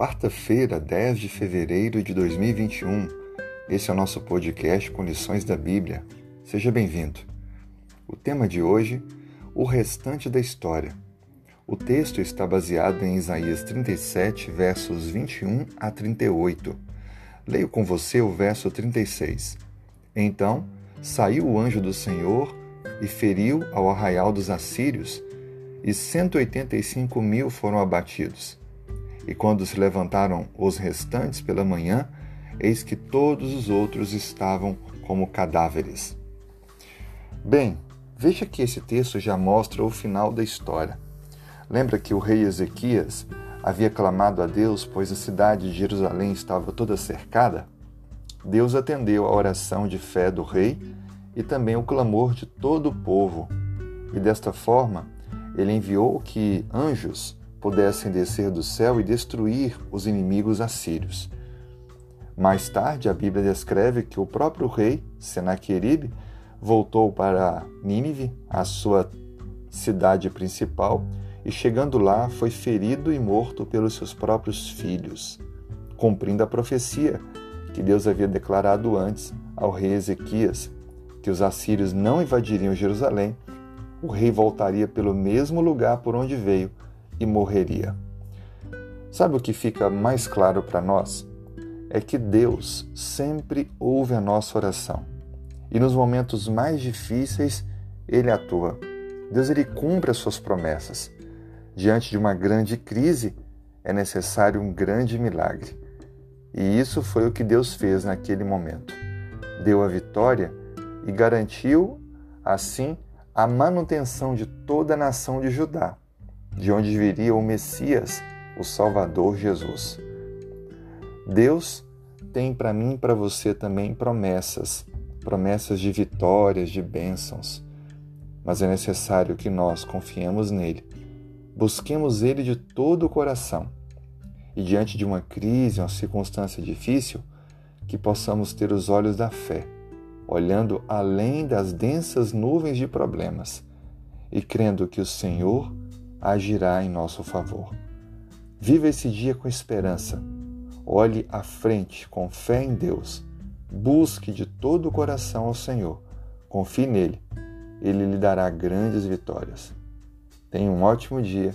Quarta-feira, 10 de fevereiro de 2021. Esse é o nosso podcast com lições da Bíblia. Seja bem-vindo. O tema de hoje, o restante da história. O texto está baseado em Isaías 37, versos 21 a 38. Leio com você o verso 36. Então saiu o anjo do Senhor e feriu ao arraial dos assírios, e 185 mil foram abatidos e quando se levantaram os restantes pela manhã, eis que todos os outros estavam como cadáveres. Bem, veja que esse texto já mostra o final da história. Lembra que o rei Ezequias havia clamado a Deus, pois a cidade de Jerusalém estava toda cercada? Deus atendeu a oração de fé do rei e também o clamor de todo o povo. E desta forma, ele enviou que anjos pudessem descer do céu e destruir os inimigos assírios. Mais tarde, a Bíblia descreve que o próprio rei, Senaqueribe, voltou para Nínive, a sua cidade principal, e chegando lá foi ferido e morto pelos seus próprios filhos, cumprindo a profecia que Deus havia declarado antes ao rei Ezequias, que os assírios não invadiriam Jerusalém, o rei voltaria pelo mesmo lugar por onde veio e morreria. Sabe o que fica mais claro para nós? É que Deus sempre ouve a nossa oração. E nos momentos mais difíceis, ele atua. Deus ele cumpre as suas promessas. Diante de uma grande crise, é necessário um grande milagre. E isso foi o que Deus fez naquele momento. Deu a vitória e garantiu, assim, a manutenção de toda a nação de Judá de onde viria o Messias, o Salvador Jesus. Deus tem para mim e para você também promessas, promessas de vitórias, de bênçãos. Mas é necessário que nós confiemos nele, busquemos ele de todo o coração e, diante de uma crise, uma circunstância difícil, que possamos ter os olhos da fé, olhando além das densas nuvens de problemas e crendo que o Senhor agirá em nosso favor. Viva esse dia com esperança. Olhe à frente com fé em Deus. Busque de todo o coração ao Senhor. Confie nele. Ele lhe dará grandes vitórias. Tenha um ótimo dia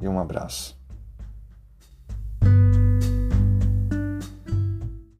e um abraço.